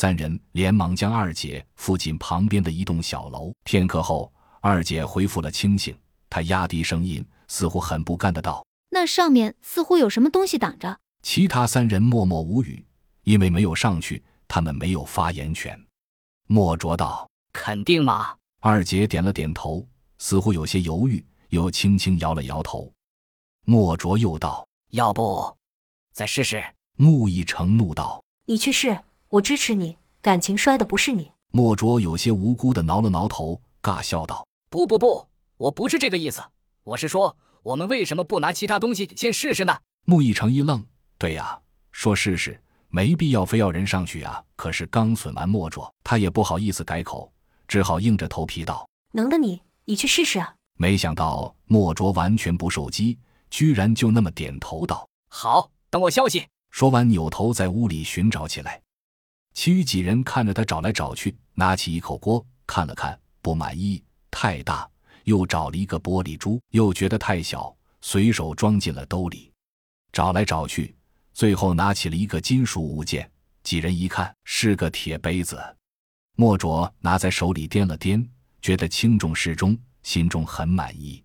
三人连忙将二姐扶进旁边的一栋小楼。片刻后，二姐恢复了清醒，她压低声音，似乎很不甘的道：“那上面似乎有什么东西挡着。”其他三人默默无语，因为没有上去，他们没有发言权。莫卓道：“肯定吗？”二姐点了点头，似乎有些犹豫，又轻轻摇了摇头。莫卓又道：“要不，再试试？”穆一成怒道：“你去试，我支持你。感情摔的不是你。”莫卓有些无辜的挠了挠头，尬笑道：“不不不，我不是这个意思。我是说，我们为什么不拿其他东西先试试呢？”穆一成一愣：“对呀，说试试，没必要非要人上去啊。可是刚损完莫卓，他也不好意思改口。”只好硬着头皮道：“能的，你你去试试啊！”没想到莫卓完全不受激，居然就那么点头道：“好，等我消息。”说完，扭头在屋里寻找起来。其余几人看着他找来找去，拿起一口锅看了看，不满意，太大；又找了一个玻璃珠，又觉得太小，随手装进了兜里。找来找去，最后拿起了一个金属物件，几人一看，是个铁杯子。莫卓拿在手里掂了掂，觉得轻重适中，心中很满意。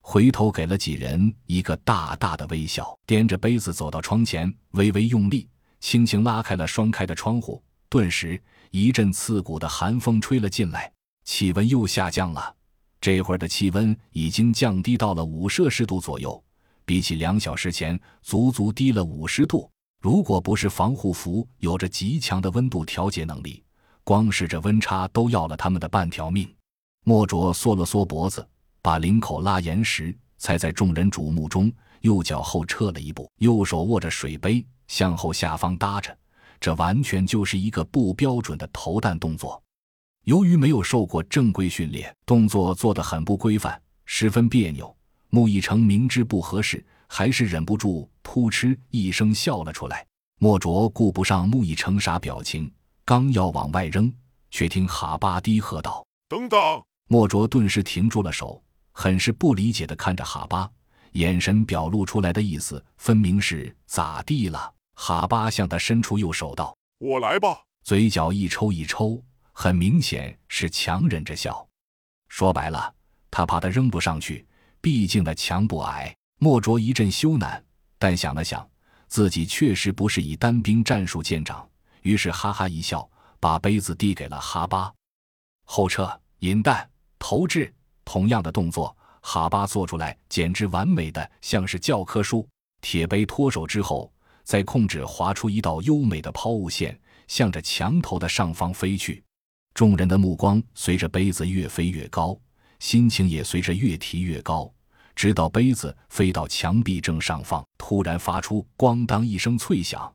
回头给了几人一个大大的微笑，掂着杯子走到窗前，微微用力，轻轻拉开了双开的窗户。顿时，一阵刺骨的寒风吹了进来，气温又下降了。这会儿的气温已经降低到了五摄氏度左右，比起两小时前，足足低了五十度。如果不是防护服有着极强的温度调节能力，光是这温差都要了他们的半条命。莫卓缩了缩脖子，把领口拉严实，才在众人瞩目中右脚后撤了一步，右手握着水杯向后下方搭着。这完全就是一个不标准的投弹动作。由于没有受过正规训练，动作做得很不规范，十分别扭。穆一成明知不合适，还是忍不住扑哧一声笑了出来。莫卓顾不上穆一成啥表情。刚要往外扔，却听哈巴低喝道：“等等！”莫卓顿时停住了手，很是不理解的看着哈巴，眼神表露出来的意思分明是咋地了。哈巴向他伸出右手道：“我来吧。”嘴角一抽一抽，很明显是强忍着笑。说白了，他怕他扔不上去，毕竟那墙不矮。莫卓一阵羞赧，但想了想，自己确实不是以单兵战术见长。于是哈哈一笑，把杯子递给了哈巴。后撤，引弹，投掷，同样的动作，哈巴做出来简直完美的像是教科书。铁杯脱手之后，在控制划出一道优美的抛物线，向着墙头的上方飞去。众人的目光随着杯子越飞越高，心情也随着越提越高，直到杯子飞到墙壁正上方，突然发出咣当一声脆响。